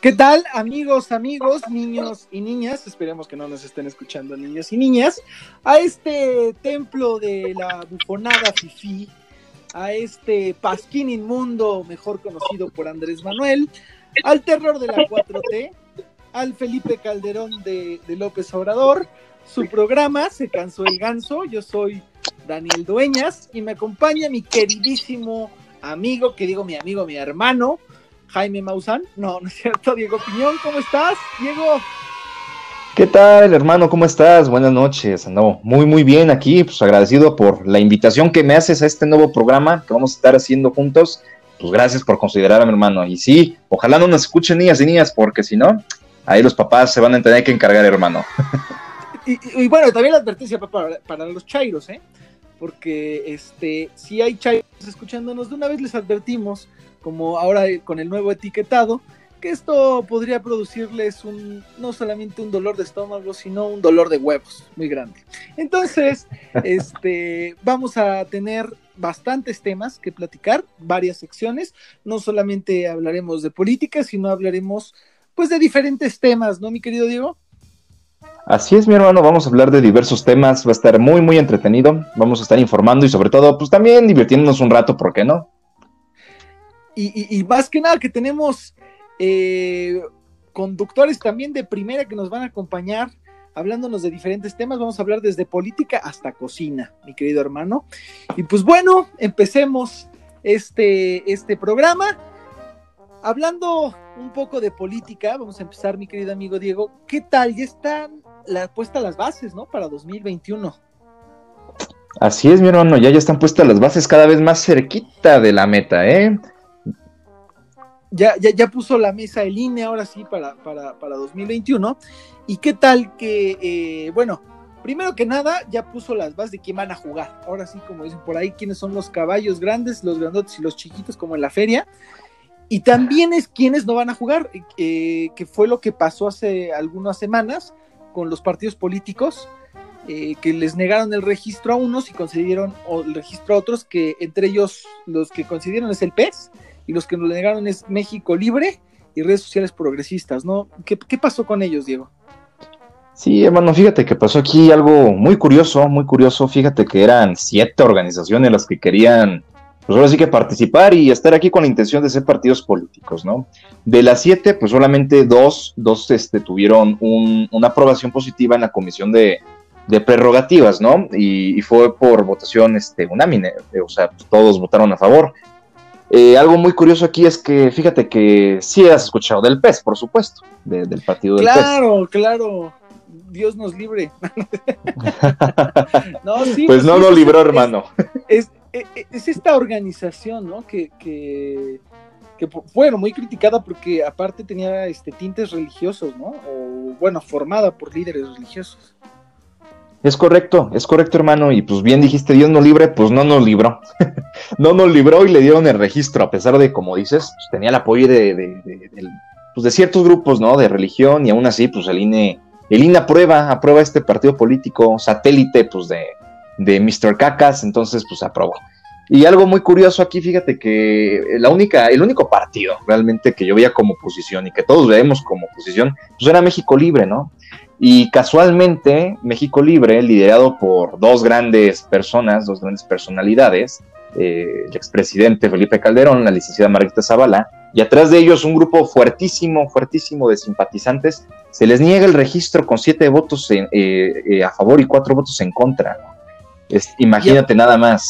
¿Qué tal, amigos, amigos, niños y niñas? Esperemos que no nos estén escuchando niños y niñas. A este templo de la bufonada Fifi, a este pasquín inmundo, mejor conocido por Andrés Manuel, al terror de la 4T, al Felipe Calderón de, de López Obrador. Su programa Se cansó el ganso. Yo soy Daniel Dueñas y me acompaña mi queridísimo amigo, que digo mi amigo, mi hermano, Jaime Maussan. No, no es cierto, Diego Piñón, ¿cómo estás? Diego. ¿Qué tal, hermano? ¿Cómo estás? Buenas noches. No, muy, muy bien aquí, pues agradecido por la invitación que me haces a este nuevo programa que vamos a estar haciendo juntos. Pues gracias por considerar a mi hermano. Y sí, ojalá no nos escuchen niñas y niñas, porque si no, ahí los papás se van a tener que encargar, hermano. Y, y, bueno, también la advertencia para, para los chairos, ¿eh? Porque este, si hay chairos escuchándonos, de una vez les advertimos, como ahora con el nuevo etiquetado, que esto podría producirles un, no solamente un dolor de estómago, sino un dolor de huevos muy grande. Entonces, este, vamos a tener bastantes temas que platicar, varias secciones. No solamente hablaremos de política, sino hablaremos pues de diferentes temas, ¿no, mi querido Diego? Así es, mi hermano, vamos a hablar de diversos temas, va a estar muy, muy entretenido, vamos a estar informando y sobre todo, pues también divirtiéndonos un rato, ¿por qué no? Y, más que nada que tenemos eh, conductores también de primera que nos van a acompañar hablándonos de diferentes temas, vamos a hablar desde política hasta cocina, mi querido hermano. Y pues bueno, empecemos este, este programa. Hablando un poco de política, vamos a empezar, mi querido amigo Diego. ¿Qué tal? Ya están la, puestas las bases, ¿no? Para 2021. Así es, mi hermano, ya, ya están puestas las bases cada vez más cerquita de la meta, ¿eh? Ya, ya, ya puso la mesa el INE ahora sí para, para, para 2021. ¿Y qué tal que, eh, bueno, primero que nada, ya puso las bases de quién van a jugar. Ahora sí, como dicen por ahí, quiénes son los caballos grandes, los grandotes y los chiquitos, como en la feria. Y también es quiénes no van a jugar, eh, que fue lo que pasó hace algunas semanas con los partidos políticos, eh, que les negaron el registro a unos y concedieron el registro a otros, que entre ellos los que concedieron es el PES y los que nos negaron es México Libre y redes sociales progresistas, ¿no? ¿Qué, pasó con ellos, Diego? Sí, hermano, fíjate que pasó aquí algo muy curioso, muy curioso. Fíjate que eran siete organizaciones las que querían pues ahora sí que participar y estar aquí con la intención de ser partidos políticos, ¿no? De las siete, pues solamente dos, dos este, tuvieron un, una aprobación positiva en la comisión de, de prerrogativas, ¿no? Y, fue por votación este, unánime, o sea, pues todos votaron a favor. Eh, algo muy curioso aquí es que, fíjate que sí has escuchado del PES, por supuesto, de, del partido del claro, PES. Claro, claro. Dios nos libre. no, sí, pues, no lo libró, es, hermano. Es, es, es, esta organización, ¿no? Que, que, que, bueno, muy criticada porque aparte tenía este, tintes religiosos, ¿no? O bueno, formada por líderes religiosos. Es correcto, es correcto, hermano. Y pues bien dijiste, Dios nos libre, pues no nos libró. no nos libró y le dieron el registro, a pesar de, como dices, pues, tenía el apoyo de, pues, de, ciertos grupos, ¿no? De religión, y aún así, pues el INE, el INE aprueba, aprueba este partido político satélite, pues de, de Mr. Cacas, entonces, pues aprobó. Y algo muy curioso aquí, fíjate que la única, el único partido realmente que yo veía como oposición y que todos vemos como oposición, pues era México Libre, ¿no? Y casualmente, México Libre, liderado por dos grandes personas, dos grandes personalidades, eh, el expresidente Felipe Calderón, la licenciada Margarita Zavala, y atrás de ellos un grupo fuertísimo, fuertísimo de simpatizantes, se les niega el registro con siete votos en, eh, eh, a favor y cuatro votos en contra. Es, imagínate y, nada más.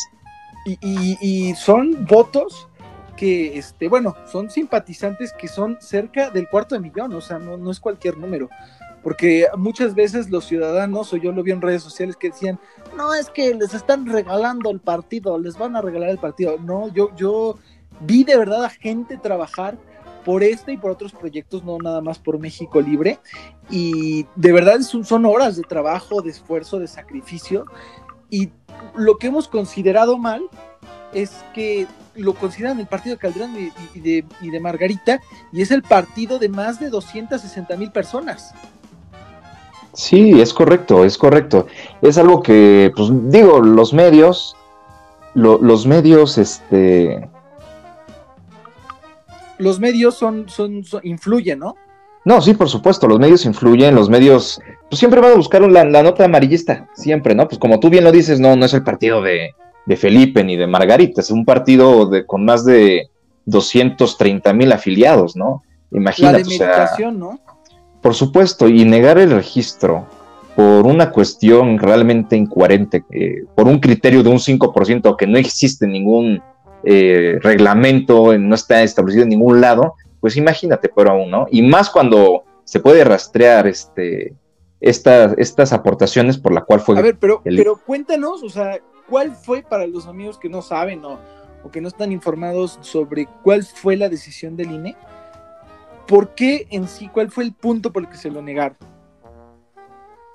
Y, y, y son votos que, este, bueno, son simpatizantes que son cerca del cuarto de millón, o sea, no, no es cualquier número porque muchas veces los ciudadanos, o yo lo vi en redes sociales que decían, no, es que les están regalando el partido, les van a regalar el partido. No, yo, yo vi de verdad a gente trabajar por este y por otros proyectos, no nada más por México Libre. Y de verdad son, son horas de trabajo, de esfuerzo, de sacrificio. Y lo que hemos considerado mal es que lo consideran el partido de Calderón y, de Margarita, y es el partido de más de 260 mil personas. Sí, es correcto, es correcto. Es algo que, pues digo, los medios, lo, los medios, este, los medios son, son, influyen, ¿no? No, sí, por supuesto, los medios influyen, los medios pues siempre van a buscar la, nota amarillista, siempre, ¿no? Pues como tú bien lo dices, no, no es el partido de, Felipe ni de Margarita, es un partido de, con más de 230 mil afiliados, ¿no? Imagínate. La de ¿no? Por supuesto, y negar el registro por una cuestión realmente incoherente, eh, por un criterio de un 5% que no existe ningún eh, reglamento, no está establecido en ningún lado, pues imagínate, pero aún, ¿no? Y más cuando se puede rastrear este, estas aportaciones por la cual fue... A ver, pero, pero cuéntanos, o sea, ¿cuál fue para los amigos que no saben o, o que no están informados sobre cuál fue la decisión del INE? ¿Por qué en sí? ¿Cuál fue el punto por el que se lo negaron?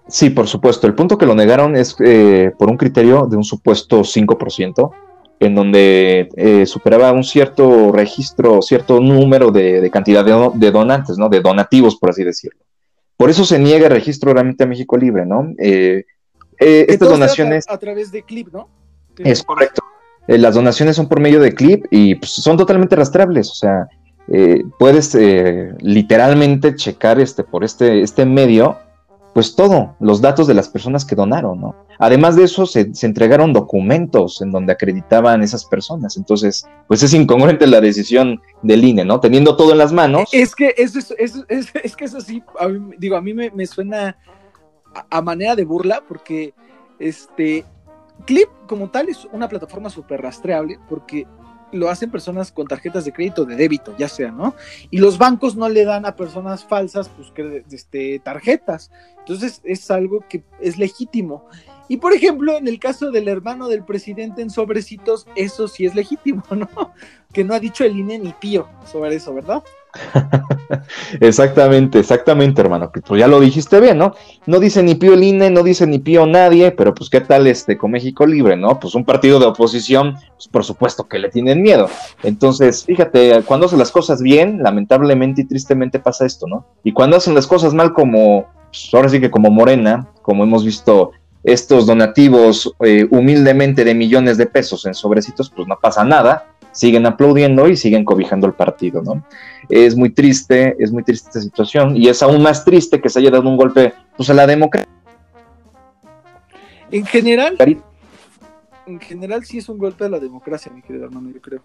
Sí, por supuesto. El punto que lo negaron es eh, por un criterio de un supuesto 5%, en donde eh, superaba un cierto registro, cierto número de, cantidad de, donantes, ¿no? De donativos, por así decirlo. Por eso se niega el registro realmente a México Libre, ¿no? Eh, estas donaciones... A, través de CLIP, ¿no? Es correcto. las donaciones son por medio de CLIP y pues, son totalmente rastreables, o sea, puedes literalmente checar este, por este, este medio pues todo, los datos de las personas que donaron, ¿no? Además de eso, se, entregaron documentos en donde acreditaban esas personas. Entonces, pues es incongruente la decisión del INE, ¿no? Teniendo todo en las manos. Es que eso, es, es, que eso sí, digo, a mí me, suena a, manera de burla, porque este Clip como tal es una plataforma súper rastreable, porque lo hacen personas con tarjetas de crédito de débito, ya sea, ¿no? Y los bancos no le dan a personas falsas, pues, este, tarjetas. Entonces es algo que es legítimo. Y por ejemplo, en el caso del hermano del presidente en sobrecitos, eso sí es legítimo, ¿no? Que no ha dicho el INE ni pío sobre eso, ¿verdad? exactamente, exactamente, hermano. Pues ya lo dijiste bien, ¿no? No dice ni pío el INE, no dice ni pío nadie, pero pues qué tal este con México Libre, ¿no? Pues un partido de oposición, pues por supuesto que le tienen miedo. Entonces, fíjate, cuando hacen las cosas bien, lamentablemente y tristemente pasa esto, ¿no? Y cuando hacen las cosas mal como, pues ahora sí que como Morena, como hemos visto estos donativos eh, humildemente de millones de pesos en sobrecitos, pues no pasa nada siguen aplaudiendo y siguen cobijando el partido, ¿no? Es muy triste, es muy triste esta situación y es aún más triste que se haya dado un golpe pues, a la democracia. En general, en general sí es un golpe a la democracia, mi querido hermano, yo creo.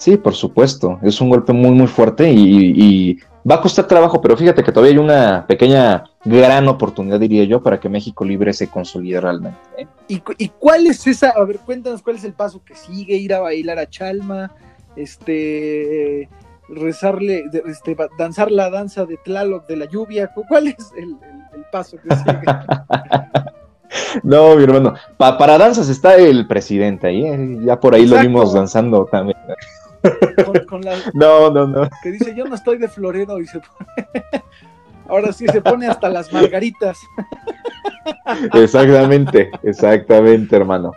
Sí, por supuesto, es un golpe muy, muy fuerte y, va a costar trabajo, pero fíjate que todavía hay una pequeña, gran oportunidad, diría yo, para que México Libre se consolide realmente. ¿eh? ¿Y, cuál es esa? A ver, cuéntanos cuál es el paso que sigue, ir a bailar a Chalma, este, rezarle, este, danzar la danza de Tlaloc de la lluvia. ¿Cuál es el, paso que sigue? no, mi hermano, para danzas está el presidente ahí, ¿eh? ya por ahí lo vimos danzando también. no, no, no. Que dice, yo no estoy de florero y se pone... Ahora sí se pone hasta las margaritas. Exactamente, exactamente, hermano.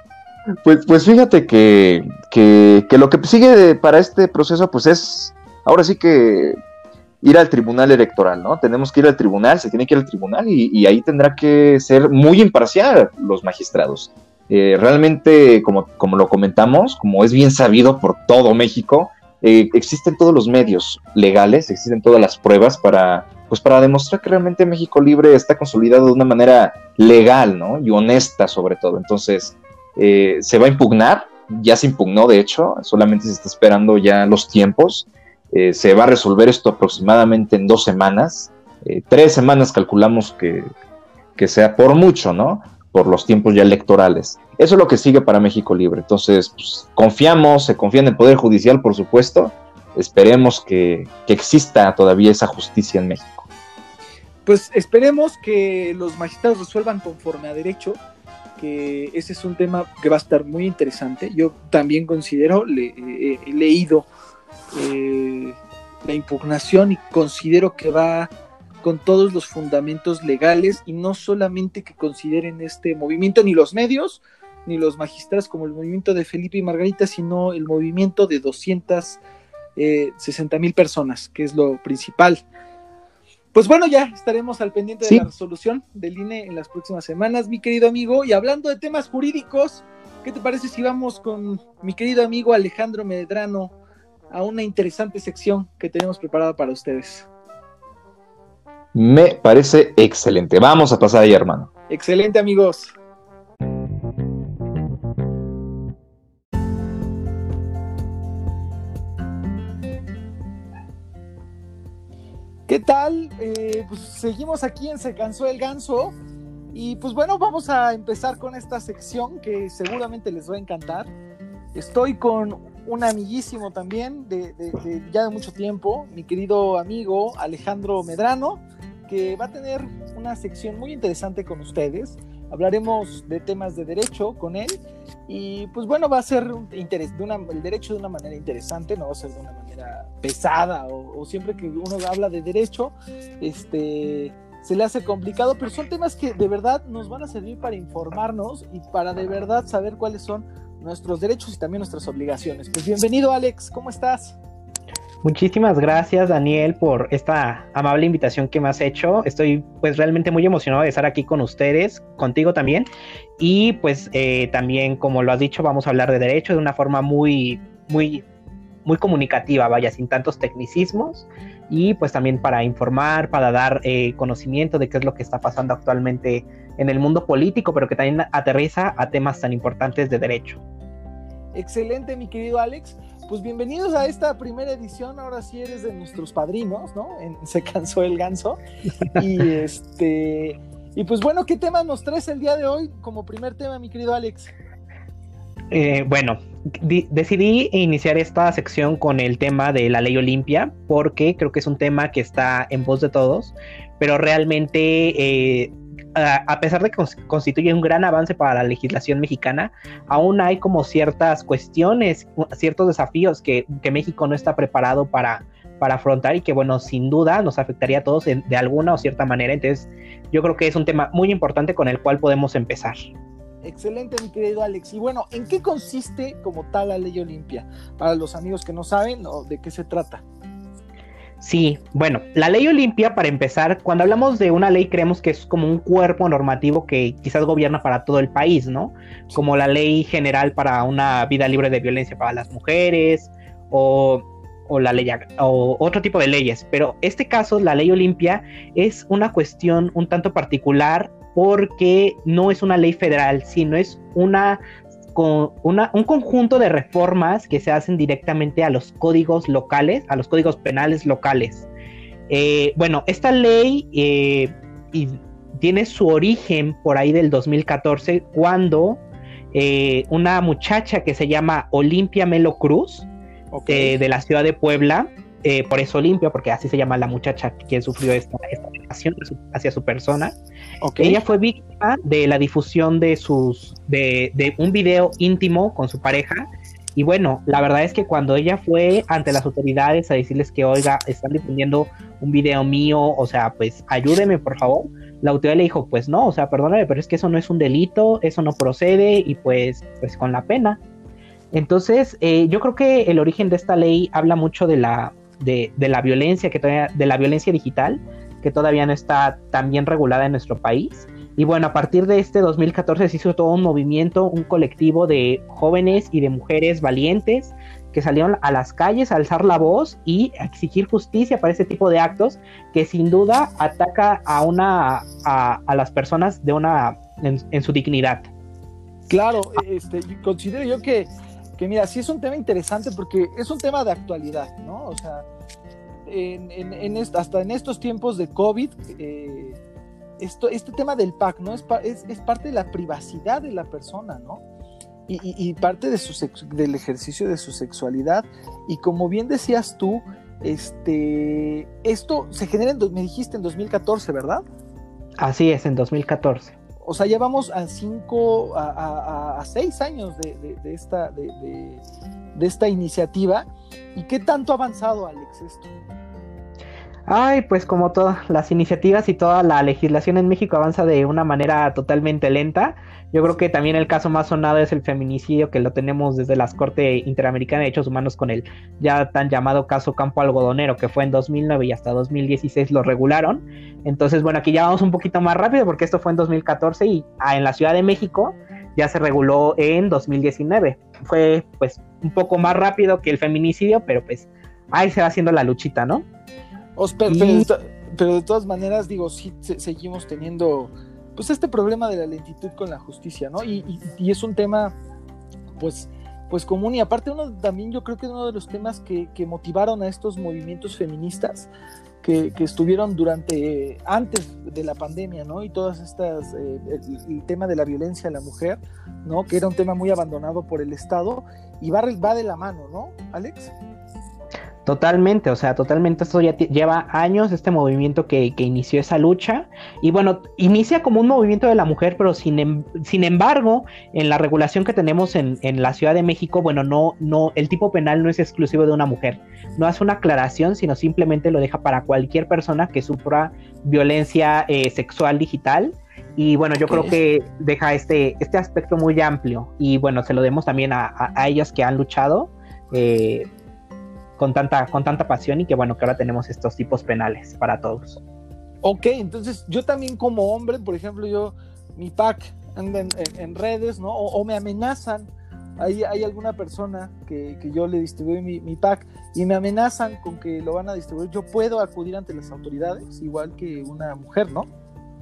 Pues, pues fíjate que, que, lo que sigue para este proceso, pues es ahora sí que ir al tribunal electoral, ¿no? Tenemos que ir al tribunal, se tiene que ir al tribunal y, ahí tendrá que ser muy imparcial los magistrados. Eh, realmente, como, como lo comentamos, como es bien sabido por todo México, eh, existen todos los medios legales, existen todas las pruebas para, pues para demostrar que realmente México Libre está consolidado de una manera legal, ¿no? Y honesta sobre todo. Entonces, eh, se va a impugnar, ya se impugnó de hecho, solamente se está esperando ya los tiempos. Eh, se va a resolver esto aproximadamente en dos semanas. tres semanas calculamos que, que sea por mucho, ¿no? Por los tiempos ya electorales. Eso es lo que sigue para México Libre. Entonces, pues, confiamos, se confía en el Poder Judicial, por supuesto. Esperemos que, exista todavía esa justicia en México. Pues esperemos que los magistrados resuelvan conforme a derecho, que ese es un tema que va a estar muy interesante. Yo también considero, le, he leído eh, la impugnación y considero que va con todos los fundamentos legales y no solamente que consideren este movimiento ni los medios ni los magistrados como el movimiento de Felipe y Margarita, sino el movimiento de 260 eh, mil personas, que es lo principal. Pues bueno, ya estaremos al pendiente de la resolución del INE en las próximas semanas, mi querido amigo. Y hablando de temas jurídicos, ¿qué te parece si vamos con mi querido amigo Alejandro Medrano a una interesante sección que tenemos preparada para ustedes. Me parece excelente. Vamos a pasar ahí, hermano. Excelente, amigos. ¿Qué tal? Eh, pues seguimos aquí en Se cansó el ganso. Y pues bueno, vamos a empezar con esta sección que seguramente les va a encantar. Estoy con un amiguísimo también de, ya de mucho tiempo, mi querido amigo Alejandro Medrano, que va a tener una sección muy interesante con ustedes. Hablaremos de temas de derecho con él y pues bueno, va a ser interés, de una, el derecho de una manera interesante, no va a ser de una manera pesada o, siempre que uno habla de derecho, este, se le hace complicado, pero son temas que de verdad nos van a servir para informarnos y para de verdad saber cuáles son nuestros derechos y también nuestras obligaciones. Pues bienvenido Alex, ¿cómo estás? Muchísimas gracias Daniel por esta amable invitación que me has hecho. Estoy pues realmente muy emocionado de estar aquí con ustedes, contigo también. Y pues eh, también como lo has dicho vamos a hablar de derecho de una forma muy, muy, muy comunicativa, vaya, sin tantos tecnicismos. Y pues también para informar, para dar eh, conocimiento de qué es lo que está pasando actualmente en el mundo político, pero que también aterriza a temas tan importantes de derecho. Excelente, mi querido Alex. Pues bienvenidos a esta primera edición. Ahora sí eres de nuestros padrinos, ¿no? Se cansó el ganso. Y este. Y pues bueno, ¿qué tema nos traes el día de hoy como primer tema, mi querido Alex? Eh, bueno, decidí iniciar esta sección con el tema de la ley Olimpia porque creo que es un tema que está en voz de todos, pero realmente eh, a pesar de que constituye un gran avance para la legislación mexicana, aún hay como ciertas cuestiones, ciertos desafíos que, México no está preparado para, para afrontar y que, bueno, sin duda nos afectaría a todos de alguna o cierta manera. Entonces, yo creo que es un tema muy importante con el cual podemos empezar. Excelente, mi querido Alex. Y bueno, ¿en qué consiste como tal la ley Olimpia? Para los amigos que no saben de qué se trata. Sí, bueno, la ley Olimpia, para empezar, cuando hablamos de una ley creemos que es como un cuerpo normativo que quizás gobierna para todo el país, ¿no? Como la ley general para una vida libre de violencia para las mujeres o, la ley o otro tipo de leyes. Pero este caso, la ley Olimpia, es una cuestión un tanto particular porque no es una ley federal, sino es una con un conjunto de reformas que se hacen directamente a los códigos locales, a los códigos penales locales. Eh, bueno, esta ley eh, tiene su origen por ahí del 2014 cuando eh, una muchacha que se llama Olimpia Melo Cruz de la ciudad de Puebla, por eso Olimpia, porque así se llama la muchacha que sufrió esta, esta hacia su persona, ella fue víctima de la difusión de sus de, un video íntimo con su pareja. Y bueno, la verdad es que cuando ella fue ante las autoridades a decirles que, oiga, están difundiendo un video mío, o sea, pues ayúdeme por favor, la autoridad le dijo, pues no, o sea, perdóname, pero es que eso no es un delito, eso no procede y pues, pues con la pena. Entonces, eh, yo creo que el origen de esta ley habla mucho de la, de, de la violencia, que de la violencia digital, que todavía no está tan bien regulada en nuestro país. Y bueno, a partir de este 2014 se hizo todo un movimiento, un colectivo de jóvenes y de mujeres valientes que salieron a las calles a alzar la voz y a exigir justicia para ese tipo de actos que sin duda ataca a una a, las personas de una en, su dignidad. Claro, este, considero yo que, que mira, sí es un tema interesante porque es un tema de actualidad, ¿no? O sea, en, hasta en estos tiempos de COVID, eh, esto, este tema del PAC, ¿no? Es, es, parte de la privacidad de la persona, ¿no? Y, parte de su del ejercicio de su sexualidad. Y como bien decías tú, este, esto se genera, en, me dijiste, en 2014, ¿verdad? Así es, en 2014. O sea, ya vamos a cinco, a, seis años de, esta, de, de, esta iniciativa. ¿Y qué tanto ha avanzado, Alex, esto? Ay, pues como todas las iniciativas y toda la legislación en México avanza de una manera totalmente lenta. Yo creo que también el caso más sonado es el feminicidio, que lo tenemos desde la Corte Interamericana de Derechos Humanos con el ya tan llamado caso Campo Algodonero, que fue en 2009 y hasta 2016 lo regularon. Entonces, bueno, aquí ya vamos un poquito más rápido porque esto fue en 2014 y ah, en la Ciudad de México ya se reguló en 2019. Fue pues un poco más rápido que el feminicidio, pero pues ahí se va haciendo la luchita, ¿no? Pero, de todas maneras, digo, sí seguimos teniendo pues este problema de la lentitud con la justicia, ¿no? Y, es un tema, pues, pues común y aparte uno también yo creo que es uno de los temas que, motivaron a estos movimientos feministas que, estuvieron durante, antes de la pandemia, ¿no? Y todas estas, eh, el, tema de la violencia a la mujer, ¿no? Que era un tema muy abandonado por el Estado y va, va de la mano, ¿no, Alex? Totalmente, o sea, totalmente esto ya lleva años, este movimiento que, inició esa lucha. Y bueno, inicia como un movimiento de la mujer, pero sin, em, sin embargo, en la regulación que tenemos en, la Ciudad de México, bueno, no, no, el tipo penal no es exclusivo de una mujer. No hace una aclaración, sino simplemente lo deja para cualquier persona que sufra violencia eh, sexual digital. Y bueno, yo creo que deja este, este aspecto muy amplio. Y bueno, se lo demos también a, a, ellas que han luchado. Eh, con tanta, con tanta pasión y que bueno, que ahora tenemos estos tipos penales para todos. Ok, entonces yo también como hombre, por ejemplo, yo, mi pack anda en, redes, ¿no? O, me amenazan, hay, hay alguna persona que, que yo le distribuí mi, mi, pack y me amenazan con que lo van a distribuir, yo puedo acudir ante las autoridades, igual que una mujer, ¿no?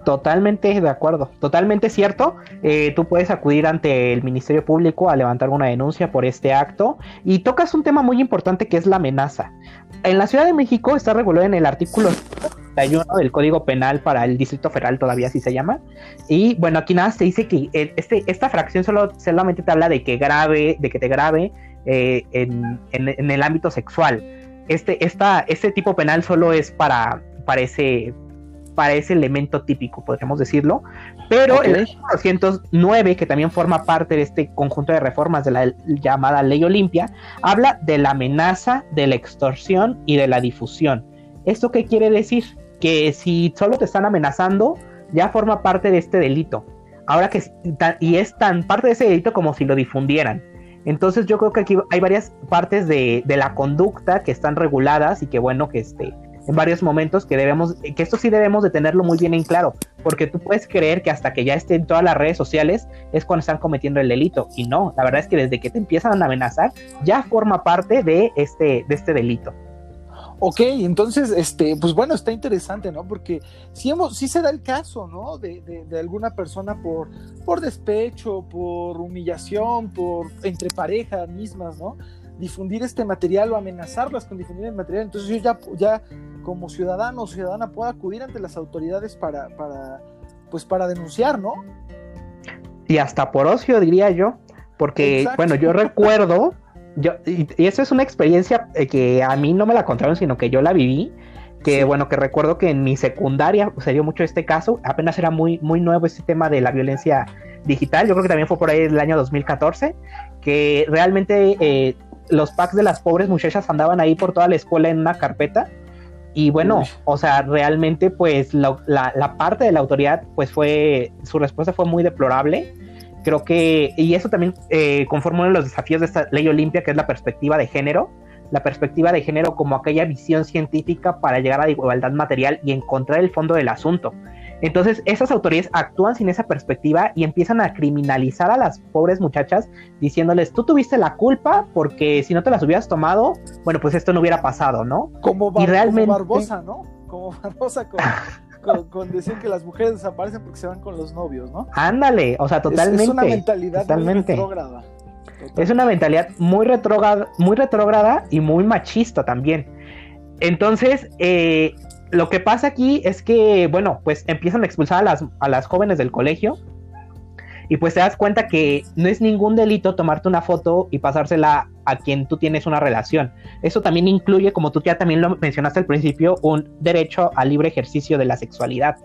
Totalmente de acuerdo, totalmente cierto. Eh, tú puedes acudir ante el Ministerio Público a levantar una denuncia por este acto y tocas un tema muy importante que es la amenaza. En la Ciudad de México está regulado en el artículo 31 del Código Penal para el Distrito Federal, todavía así se llama. Y bueno, aquí nada se dice que este, esta fracción solo, solamente te habla de que grave, de que te grave eh, en, el ámbito sexual. Este, esta, este tipo penal solo es para, para ese para ese elemento típico, podríamos decirlo. Pero el 1909, que también forma parte de este conjunto de reformas de la llamada Ley Olimpia, habla de la amenaza, de la extorsión y de la difusión. ¿Esto qué quiere decir? Que si solo te están amenazando, ya forma parte de este delito. Ahora que y es tan parte de ese delito como si lo difundieran. Entonces yo creo que aquí hay varias partes de, de la conducta que están reguladas y que bueno que este en varios momentos que debemos, que esto sí debemos de tenerlo muy bien en claro, porque tú puedes creer que hasta que ya esté en todas las redes sociales es cuando están cometiendo el delito, y no, la verdad es que desde que te empiezan a amenazar ya forma parte de este, de este delito. Ok, entonces, este, pues bueno, está interesante, ¿no? Porque sí, hemos, sí se da el caso, ¿no? De, de, alguna persona por, por despecho, por humillación, por entre parejas mismas, ¿no? Difundir este material o amenazarlas con difundir el material. Entonces yo ya, ya como ciudadano o ciudadana pueda acudir ante las autoridades para, para, pues para denunciar, ¿no? Y hasta por ocio, diría yo, porque, bueno, yo recuerdo, yo, y, eso es una experiencia eh, que a mí no me la contaron, sino que yo la viví, que bueno, que recuerdo que en mi secundaria se dio mucho este caso, apenas era muy, muy nuevo este tema de la violencia digital, yo creo que también fue por ahí el año 2014, que realmente eh, los packs de las pobres muchachas andaban ahí por toda la escuela en una carpeta y bueno, o sea, realmente pues la, la, parte de la autoridad pues fue, su respuesta fue muy deplorable. Creo que, y eso también eh, conforma uno de los desafíos de esta ley Olimpia, que es la perspectiva de género, la perspectiva de género como aquella visión científica para llegar a la igualdad material y encontrar el fondo del asunto. Entonces, esas autoridades actúan sin esa perspectiva y empiezan a criminalizar a las pobres muchachas diciéndoles, tú tuviste la culpa porque si no te las hubieras tomado, bueno, pues esto no hubiera pasado, ¿no? Como, Barbosa, ¿no? Como Barbosa con, decir que las mujeres desaparecen porque se van con los novios, ¿no? Ándale, o sea, totalmente. Es, una mentalidad totalmente. muy retrógrada. Es una mentalidad muy retrógrada, muy retrógrada y muy machista también. Entonces, eh, lo que pasa aquí es que, bueno, pues empiezan a expulsar a las, a las jóvenes del colegio y pues te das cuenta que no es ningún delito tomarte una foto y pasársela a quien tú tienes una relación. Eso también incluye, como tú ya también lo mencionaste al principio, un derecho al libre ejercicio de la sexualidad.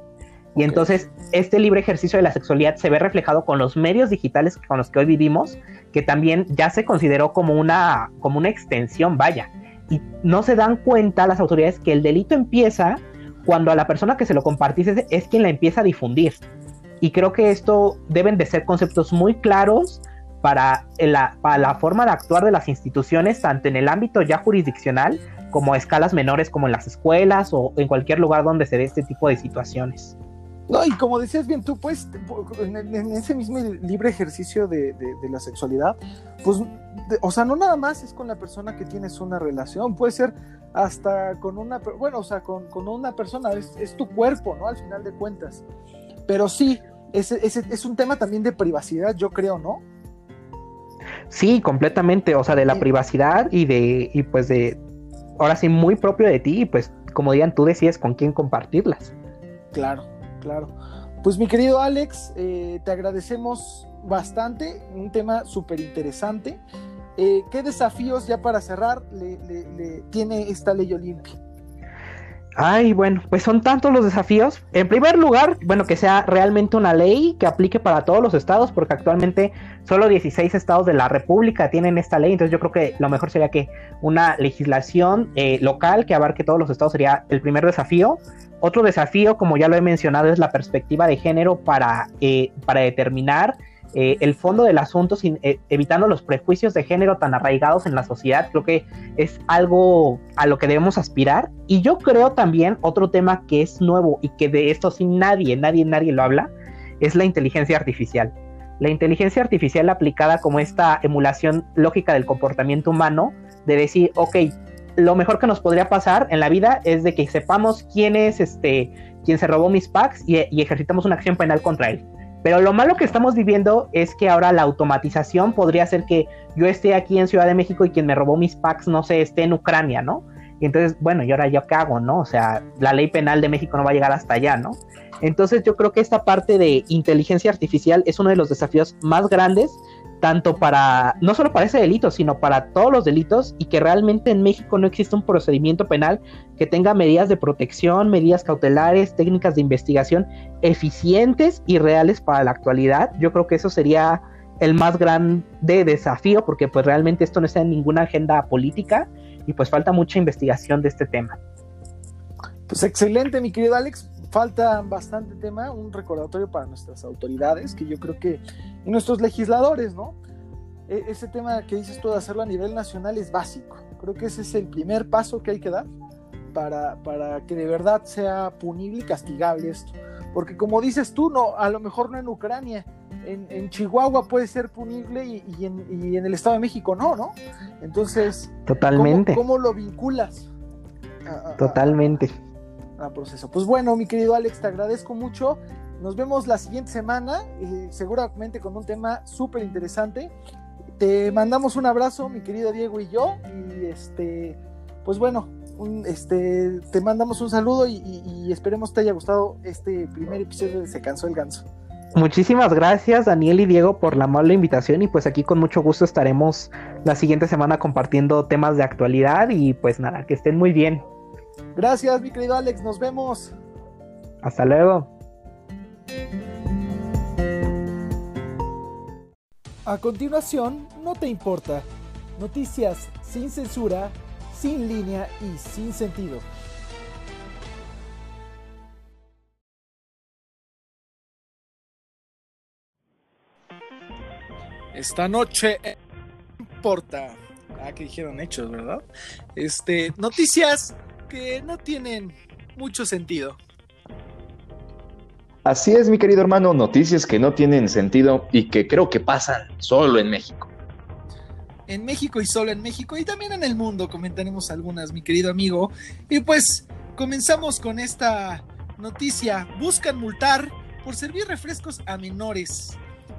Y entonces este libre ejercicio de la sexualidad se ve reflejado con los medios digitales con los que hoy vivimos, que también ya se consideró como una, como una extensión, vaya y no se dan cuenta las autoridades que el delito empieza cuando a la persona que se lo compartiste es quien la empieza a difundir. Y creo que esto deben de ser conceptos muy claros para la, para la forma de actuar de las instituciones, tanto en el ámbito ya jurisdiccional como a escalas menores como en las escuelas o en cualquier lugar donde se dé este tipo de situaciones. No, y como decías bien tú, pues, en, ese mismo libre ejercicio de, la sexualidad, pues, o sea, no nada más es con la persona que tienes una relación, puede ser hasta con una, bueno, o sea, con, una persona, es, tu cuerpo, ¿no? Al final de cuentas. Pero sí, es, es un tema también de privacidad, yo creo, ¿no? Sí, completamente, o sea, de la privacidad y de, y pues de, ahora sí, muy propio de ti, y pues, como digan, tú decides con quién compartirlas. Claro claro. Pues mi querido Alex, eh, te agradecemos bastante, un tema súper interesante. Eh, ¿Qué desafíos ya para cerrar le, tiene esta ley Olimpia? Ay, bueno, pues son tantos los desafíos. En primer lugar, bueno, que sea realmente una ley que aplique para todos los estados, porque actualmente solo 16 estados de la República tienen esta ley, entonces yo creo que lo mejor sería que una legislación eh, local que abarque todos los estados sería el primer desafío. Otro desafío, como ya lo he mencionado, es la perspectiva de género para, eh, para determinar eh, el fondo del asunto, sin, eh, evitando los prejuicios de género tan arraigados en la sociedad. Creo que es algo a lo que debemos aspirar. Y yo creo también otro tema que es nuevo y que de esto sin nadie, nadie, nadie lo habla, es la inteligencia artificial. La inteligencia artificial aplicada como esta emulación lógica del comportamiento humano, de decir, ok, lo mejor que nos podría pasar en la vida es de que sepamos quién es este, quien se robó mis packs y, ejercitamos una acción penal contra él. Pero lo malo que estamos viviendo es que ahora la automatización podría hacer que yo esté aquí en Ciudad de México y quien me robó mis packs, no sé, esté en Ucrania, ¿no? Y entonces, bueno, ¿y ahora yo qué hago, no? O sea, la ley penal de México no va a llegar hasta allá, ¿no? Entonces yo creo que esta parte de inteligencia artificial es uno de los desafíos más grandes tanto para, no solo para ese delito, sino para todos los delitos y que realmente en México no existe un procedimiento penal que tenga medidas de protección, medidas cautelares, técnicas de investigación eficientes y reales para la actualidad. Yo creo que eso sería el más grande desafío porque pues realmente esto no está en ninguna agenda política y pues falta mucha investigación de este tema. Pues excelente, mi querido Alex falta bastante tema, un recordatorio para nuestras autoridades, que yo creo que, y nuestros legisladores, ¿no? E, ese tema que dices tú de hacerlo a nivel nacional es básico. Creo que ese es el primer paso que hay que dar para, para que de verdad sea punible y castigable esto. Porque como dices tú, no, a lo mejor no en Ucrania, en, Chihuahua puede ser punible y, en, el Estado de México no, ¿no? Entonces, Totalmente. ¿cómo, lo vinculas? Totalmente proceso. Pues bueno, mi querido Alex, te agradezco mucho. Nos vemos la siguiente semana, eh, seguramente con un tema súper interesante. Te mandamos un abrazo, mi querido Diego y yo. Y este, pues bueno, este, te mandamos un saludo y, y, esperemos te haya gustado este primer episodio de Se Cansó el Ganso. Muchísimas gracias Daniel y Diego por la amable invitación y pues aquí con mucho gusto estaremos la siguiente semana compartiendo temas de actualidad y pues nada, que estén muy bien. Gracias, mi querido Alex. Nos vemos. Hasta luego. A continuación, no te importa. Noticias sin censura, sin línea y sin sentido. Esta noche importa. Ah, que dijeron hechos, ¿verdad? Este, noticias que no tienen mucho sentido. Así es, mi querido hermano, noticias que no tienen sentido y que creo que pasan solo en México. En México y solo en México y también en el mundo comentaremos algunas, mi querido amigo. Y pues comenzamos con esta noticia. Buscan multar por servir refrescos a menores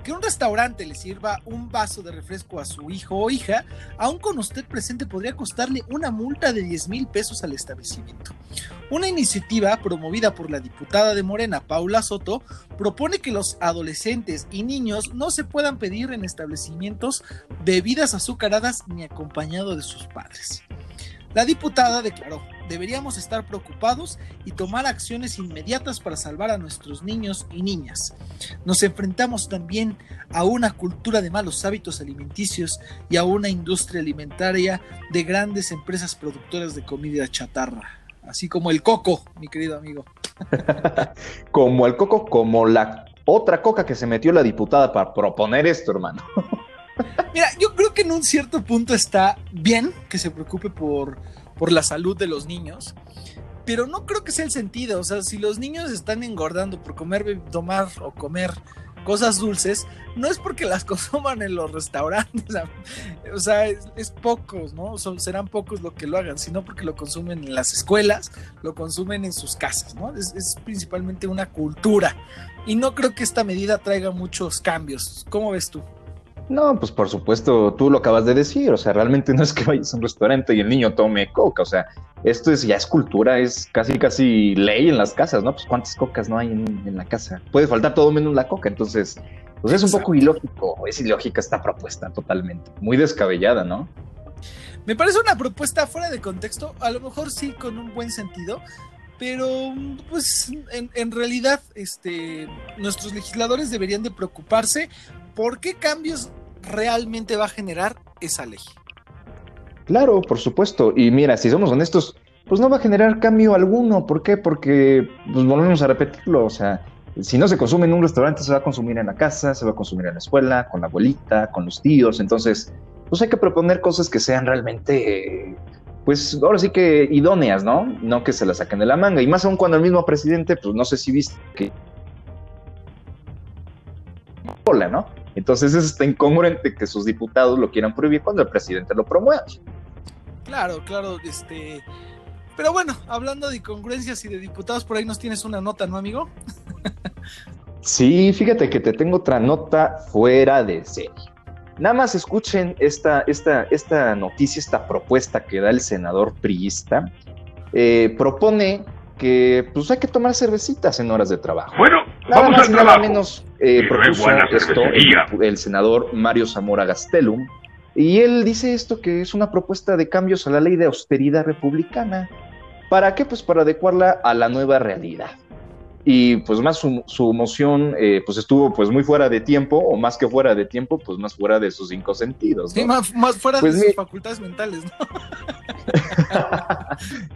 que un restaurante le sirva un vaso de refresco a su hijo o hija, aún con usted presente podría costarle una multa de 10 mil pesos al establecimiento. Una iniciativa promovida por la diputada de Morena, Paula Soto, propone que los adolescentes y niños no se puedan pedir en establecimientos bebidas azucaradas ni acompañado de sus padres. La diputada declaró, deberíamos estar preocupados y tomar acciones inmediatas para salvar a nuestros niños y niñas. Nos enfrentamos también a una cultura de malos hábitos alimenticios y a una industria alimentaria de grandes empresas productoras de comida chatarra, así como el coco, mi querido amigo. como el coco, como la otra coca que se metió la diputada para proponer esto, hermano. Mira, yo creo que en un cierto punto está bien que se preocupe por, por la salud de los niños, pero no creo que sea el sentido. O sea, si los niños están engordando por comer, tomar o comer cosas dulces, no es porque las consuman en los restaurantes, o sea, es, pocos, ¿no? serán pocos lo que lo hagan, sino porque lo consumen en las escuelas, lo consumen en sus casas, ¿no? Es, es principalmente una cultura. Y no creo que esta medida traiga muchos cambios. ¿Cómo ves tú? No, pues por supuesto, tú lo acabas de decir, o sea, realmente no es que vayas a un restaurante y el niño tome coca, o sea, esto es ya es cultura, es casi casi ley en las casas, ¿no? Pues cuántas cocas no hay en, la casa. Puede faltar todo menos la coca, entonces, pues es un poco ilógico, es ilógica esta propuesta totalmente, muy descabellada, ¿no? Me parece una propuesta fuera de contexto, a lo mejor sí con un buen sentido, pero pues en, en realidad este, nuestros legisladores deberían de preocuparse por qué cambios realmente va a generar esa ley. Claro, por supuesto. Y mira, si somos honestos, pues no va a generar cambio alguno. ¿Por qué? Porque pues volvemos a repetirlo. O sea, si no se consume en un restaurante, se va a consumir en la casa, se va a consumir en la escuela, con la abuelita, con los tíos. Entonces, pues hay que proponer cosas que sean realmente, pues ahora sí que idóneas, ¿no? No que se las saquen de la manga. Y más aún cuando el mismo presidente, pues no sé si viste que... Hola, ¿no? Entonces es está incongruente que sus diputados lo quieran prohibir cuando el presidente lo promueva. Claro, claro, este... Pero bueno, hablando de incongruencias y de diputados, por ahí nos tienes una nota, ¿no, amigo? sí, fíjate que te tengo otra nota fuera de serie. Nada más escuchen esta, esta, esta noticia, esta propuesta que da el senador priista. Eh, propone que pues hay que tomar cervecitas en horas de trabajo. Bueno, nada vamos más nada menos eh, propuso esto el, senador Mario Zamora Gastelum. Y él dice esto que es una propuesta de cambios a la ley de austeridad republicana. ¿Para qué? Pues para adecuarla a la nueva realidad. Y pues más su, su moción eh, pues estuvo pues muy fuera de tiempo, o más que fuera de tiempo, pues más fuera de sus cinco sentidos. Sí, más, fuera pues de sus facultades mentales, ¿no?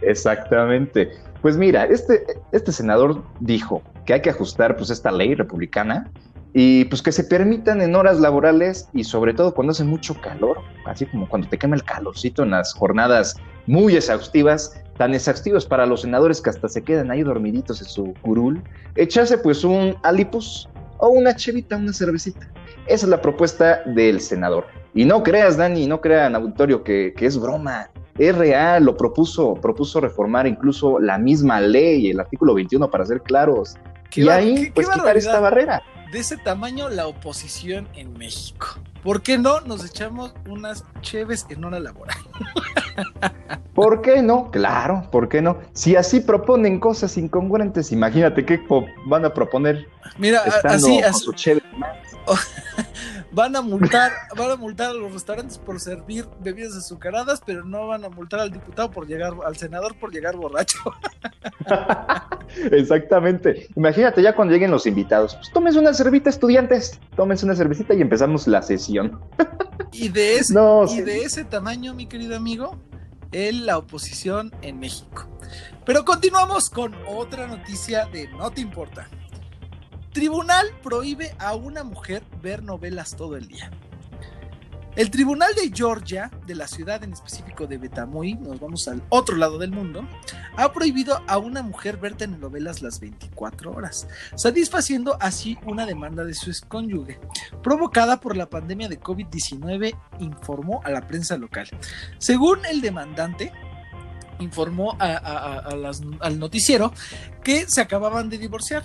Exactamente. Pues mira, este, este senador dijo que hay que ajustar pues esta ley republicana y pues que se permitan en horas laborales y sobre todo cuando hace mucho calor, así como cuando te quema el calorcito en las jornadas muy exhaustivas, tan exhaustivas para los senadores que hasta se quedan ahí dormiditos en su curul, echarse pues un alipus o una chevita, una cervecita. Esa es la propuesta del senador. Y no creas, Dani, no crean, auditorio, que, que es broma es real, lo propuso, propuso reformar incluso la misma ley, el artículo 21 para ser claros. y ahí, pues quitar esta barrera. De ese tamaño la oposición en México. ¿Por qué no nos echamos unas cheves en hora laboral? ¿Por qué no? Claro, ¿por qué no? Si así proponen cosas incongruentes, imagínate qué van a proponer. Mira, así, así. van a multar, van a multar a los restaurantes por servir bebidas azucaradas, pero no van a multar al diputado por llegar, al senador por llegar borracho. Exactamente. Imagínate ya cuando lleguen los invitados, pues tómense una cervita, estudiantes, tómense una cervecita y empezamos la sesión. y de ese, y de ese tamaño, mi querido amigo, es la oposición en México. Pero continuamos con otra noticia de No te importa. Tribunal prohíbe a una mujer ver novelas todo el día. El Tribunal de Georgia, de la ciudad en específico de Betamuy, nos vamos al otro lado del mundo, ha prohibido a una mujer ver telenovelas las 24 horas, satisfaciendo así una demanda de su excónyuge, provocada por la pandemia de COVID-19, informó a la prensa local. Según el demandante, informó al noticiero que se acababan de divorciar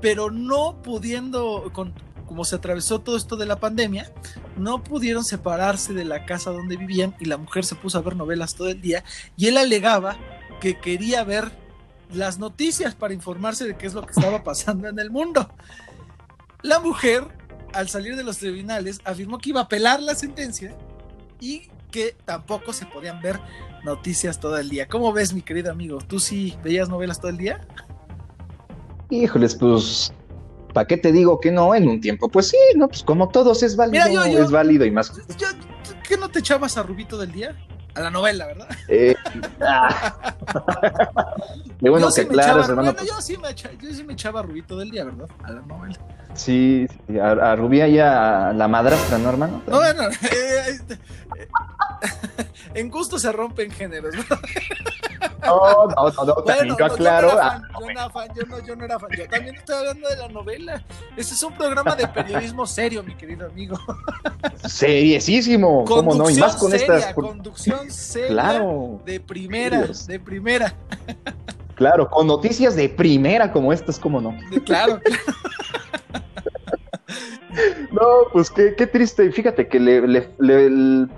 pero no pudiendo, con, como se atravesó todo esto de la pandemia, no pudieron separarse de la casa donde vivían y la mujer se puso a ver novelas todo el día y él alegaba que quería ver las noticias para informarse de qué es lo que estaba pasando en el mundo. La mujer, al salir de los tribunales, afirmó que iba a apelar la sentencia y que tampoco se podían ver noticias todo el día. ¿Cómo ves, mi querido amigo? ¿Tú sí veías novelas todo el día? Híjoles, pues, ¿para qué te digo que no en un tiempo? Pues sí, no, pues como todos es válido, es válido y más. ¿Qué no te echabas a Rubito del día? A la novela, ¿verdad? Eh, ah. bueno que claro, hermano. Bueno, yo, sí me echaba, yo sí me echaba a Rubito del día, ¿verdad? A la novela. Sí, a, a Rubí y a la madrastra, ¿no, hermano? No, bueno, eh, eh, en gusto se rompen géneros, ¿verdad? No, no, no, no, bueno, yo aclaro. Ah, yo, no era fan, yo, no, yo no era fan, yo también estoy hablando de la novela. Este es un programa de periodismo serio, mi querido amigo. Seriesísimo, ¿cómo no? Y más con seria, estas. Conducción seria claro. de primera, de primera. Claro, con noticias de primera como estas, ¿cómo no? Claro, claro. No, pues qué, qué triste. Fíjate que le, le,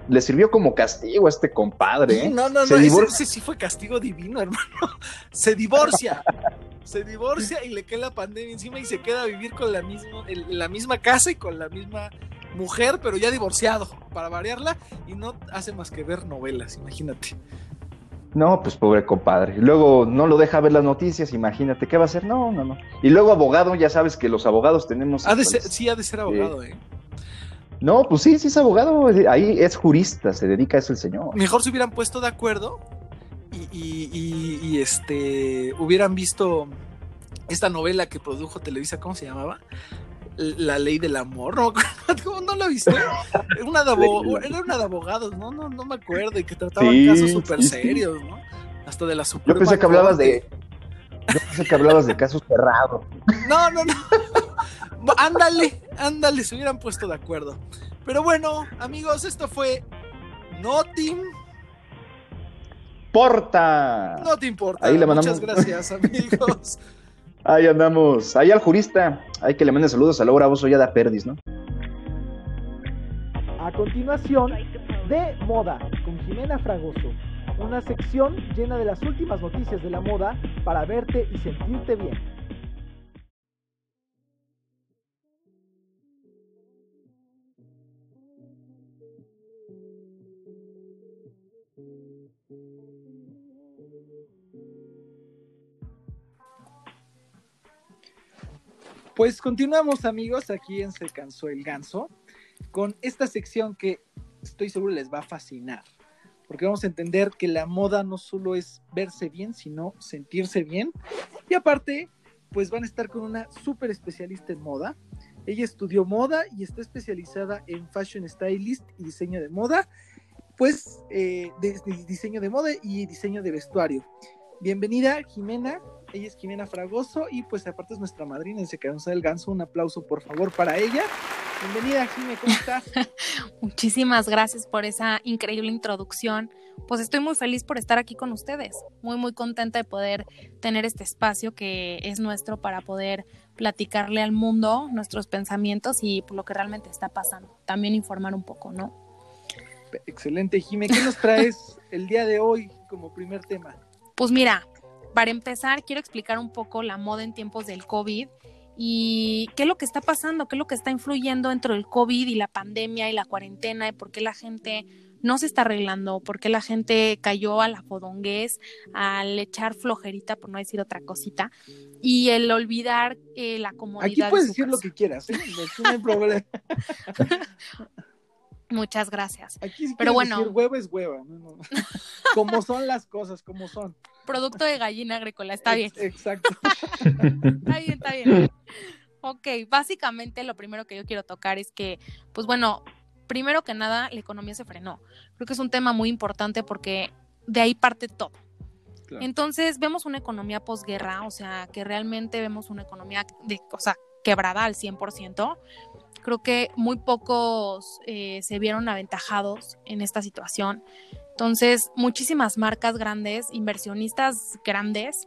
le, sirvió como castigo a este compadre. ¿eh? No, no, no, ese, sí fue castigo divino, hermano. Se divorcia. se divorcia y le queda la pandemia encima y se queda a vivir con la misma, la misma casa y con la misma mujer, pero ya divorciado, para variarla, y no hace más que ver novelas, imagínate. No, pues pobre compadre. Luego no lo deja ver las noticias, imagínate, ¿qué va a hacer? No, no, no. Y luego abogado, ya sabes que los abogados tenemos... Ha de sí, ha de ser abogado, ¿eh? No, pues sí, sí es abogado, ahí es jurista, se dedica a eso el señor. Mejor se hubieran puesto de acuerdo y, y este hubieran visto esta novela que produjo Televisa, ¿cómo se llamaba? La ley del amor, ¿no? ¿Cómo no la viste? Era una de, era una de abogados, ¿no? No, no me acuerdo, y que trataban casos súper serios, ¿no? Hasta de la super. Yo pensé que hablabas de. Yo pensé que hablabas de casos cerrados. No, no, no. ándale, ándale, se hubieran puesto de acuerdo. Pero bueno, amigos, esto fue No te importa. No te importa. Ahí le mandamos... Muchas gracias, amigos. Ahí andamos. Ahí al jurista. Hay que le mande saludos a Laura Bozo ya da perdis, ¿no? A continuación, de moda con Jimena Fragoso. Una sección llena de las últimas noticias de la moda para verte y sentirte bien. Pues continuamos amigos aquí en Se cansó el ganso con esta sección que estoy seguro les va a fascinar. Porque vamos a entender que la moda no solo es verse bien, sino sentirse bien. Y aparte, pues van a estar con una súper especialista en moda. Ella estudió moda y está especializada en fashion stylist y diseño de moda. Pues eh, diseño de moda y diseño de vestuario. Bienvenida, Jimena. Ella es Jimena Fragoso y pues aparte es nuestra madrina Se quedó del Ganso. Un aplauso por favor para ella. Bienvenida, Jimena, ¿cómo estás? Muchísimas gracias por esa increíble introducción. Pues estoy muy feliz por estar aquí con ustedes. Muy, muy contenta de poder tener este espacio que es nuestro para poder platicarle al mundo nuestros pensamientos y por lo que realmente está pasando. También informar un poco, ¿no? Excelente, Jimena. ¿Qué nos traes el día de hoy como primer tema? Pues mira, para empezar, quiero explicar un poco la moda en tiempos del COVID y qué es lo que está pasando, qué es lo que está influyendo dentro del COVID y la pandemia y la cuarentena y por qué la gente no se está arreglando, por qué la gente cayó a la fodonguez, al echar flojerita, por no decir otra cosita, y el olvidar eh, la comodidad. Aquí puedes decir lo que quieras, ¿eh? no hay problema. Muchas gracias. Aquí Pero bueno, decir huevo es hueva, como son las cosas, como son. Producto de gallina agrícola, está bien. Exacto. está bien, está bien. Ok, básicamente lo primero que yo quiero tocar es que, pues bueno, primero que nada, la economía se frenó. Creo que es un tema muy importante porque de ahí parte todo. Entonces, vemos una economía posguerra, o sea, que realmente vemos una economía de, o sea, quebrada al 100%, Creo que muy pocos eh, se vieron aventajados en esta situación. Entonces, muchísimas marcas grandes, inversionistas grandes,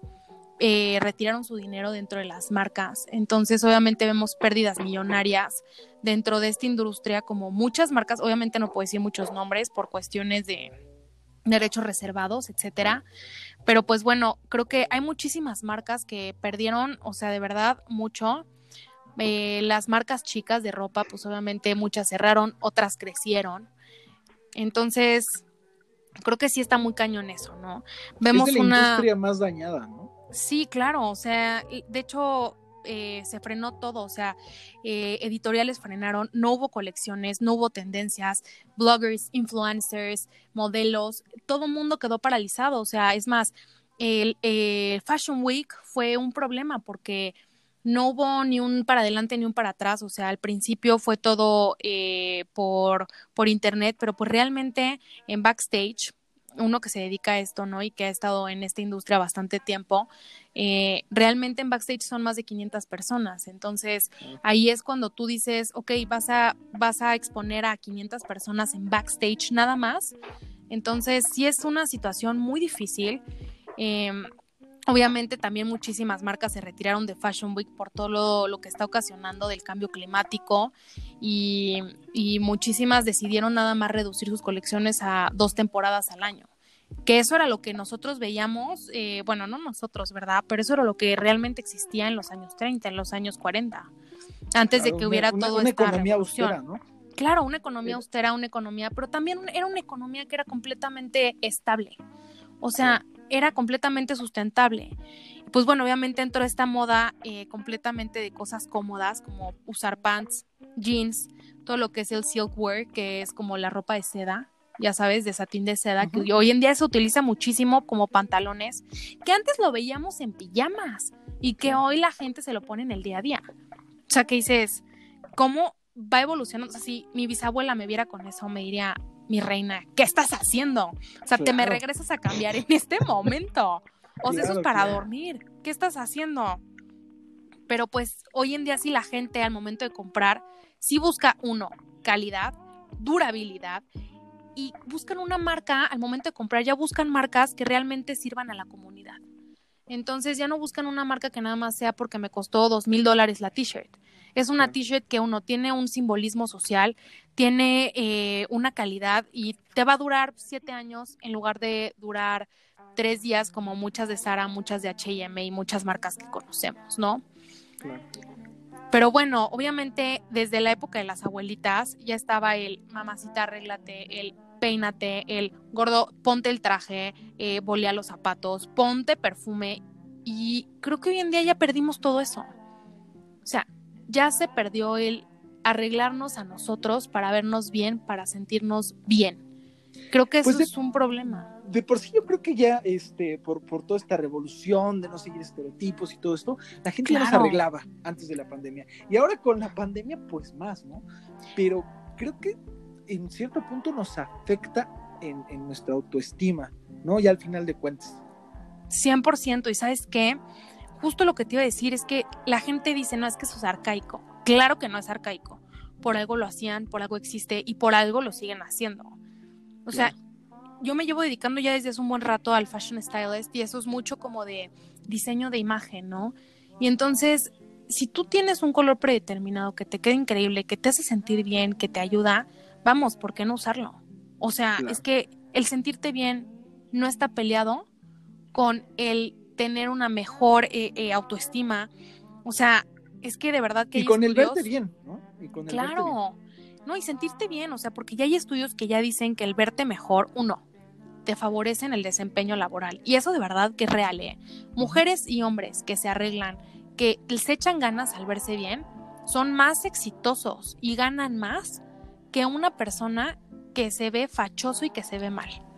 eh, retiraron su dinero dentro de las marcas. Entonces, obviamente vemos pérdidas millonarias dentro de esta industria, como muchas marcas, obviamente no puedo decir muchos nombres por cuestiones de derechos reservados, etcétera. Pero pues bueno, creo que hay muchísimas marcas que perdieron, o sea, de verdad, mucho. Eh, las marcas chicas de ropa, pues obviamente muchas cerraron, otras crecieron. Entonces, creo que sí está muy cañón eso, ¿no? Vemos es la una industria más dañada, ¿no? Sí, claro, o sea, de hecho eh, se frenó todo, o sea, eh, editoriales frenaron, no hubo colecciones, no hubo tendencias, bloggers, influencers, modelos, todo el mundo quedó paralizado, o sea, es más, el Fashion Week fue un problema porque no hubo ni un para adelante ni un para atrás, o sea, al principio fue todo eh, por, por internet, pero pues realmente en backstage uno que se dedica a esto, ¿no? Y que ha estado en esta industria bastante tiempo, eh, realmente en backstage son más de 500 personas. Entonces, ahí es cuando tú dices, ok, vas a, vas a exponer a 500 personas en backstage nada más. Entonces, sí es una situación muy difícil. Em, Obviamente también muchísimas marcas se retiraron de Fashion Week por todo lo, que está ocasionando del cambio climático y, muchísimas decidieron nada más reducir sus colecciones a dos temporadas al año. Que eso era lo que nosotros veíamos, eh, bueno, no nosotros, ¿verdad? Pero eso era lo que realmente existía en los años 30, en los años 40, antes de que hubiera todo una economía austera, ¿no? Claro, una economía austera, una economía, pero también era una economía que era completamente estable. O sea, era completamente sustentable. Pues bueno, obviamente entró esta moda eh, completamente de cosas cómodas, como usar pants, jeans, todo lo que es el silkwear, que es como la ropa de seda, ya sabes, de satín de seda, que hoy en día se utiliza muchísimo como pantalones, que antes lo veíamos en pijamas y que hoy la gente se lo pone en el día a día. O sea, que dices, ¿cómo va evolucionando? O sea, si mi bisabuela me viera con eso, me diría, mi reina, ¿qué estás haciendo? O sea, te me regresas a cambiar en este momento. O sea, eso es para dormir. ¿Qué estás haciendo? Pero pues hoy en día sí la gente al momento de comprar, sí busca uno, calidad, durabilidad y buscan una marca al momento de comprar, ya buscan marcas que realmente sirvan a la comunidad. Entonces ya no buscan una marca que nada más sea porque me costó dos mil dólares la t-shirt. Es una t-shirt que uno tiene un simbolismo social, tiene eh, una calidad y te va a durar siete años en lugar de durar tres días como muchas de Sara, muchas de H&M y muchas marcas que conocemos, ¿no? Pero bueno, obviamente desde la época de las abuelitas ya estaba el mamacita, arréglate, el peínate, el gordo, ponte el traje, eh, bolea los zapatos, ponte perfume y creo que hoy en día ya perdimos todo eso. O sea, ya se perdió el arreglarnos a nosotros para vernos bien, para sentirnos bien. Creo que eso pues es un problema. De por sí yo creo que ya este por, por toda esta revolución de no seguir estereotipos y todo esto, la gente ya nos arreglaba antes de la pandemia. Y ahora con la pandemia pues más, ¿no? Pero creo que en cierto punto nos afecta en, en nuestra autoestima, ¿no? Ya al final de cuentas. 100%. ¿Y sabes qué? Justo lo que te iba a decir es que la gente dice, no, es que eso es arcaico. Claro que no es arcaico. Por algo lo hacían, por algo existe y por algo lo siguen haciendo. O sea, yo me llevo dedicando ya desde hace un buen rato al fashion stylist y eso es mucho como de diseño de imagen, ¿no? Y entonces, si tú tienes un color predeterminado que te queda increíble, que te hace sentir bien, que te ayuda, vamos, ¿por qué no usarlo? O sea, es que el sentirte bien no está peleado con el tener una mejor eh, eh, autoestima. O sea, es que de verdad que... Y con el verte bien, ¿no? claro, no, y sentirte bien, o sea, porque ya hay estudios que ya dicen que el verte mejor, uno, te favorece en el desempeño laboral. Y eso de verdad que es real, ¿eh? Mujeres y hombres que se arreglan, que se echan ganas al verse bien, son más exitosos y ganan más que una persona que se ve fachoso y que se ve mal.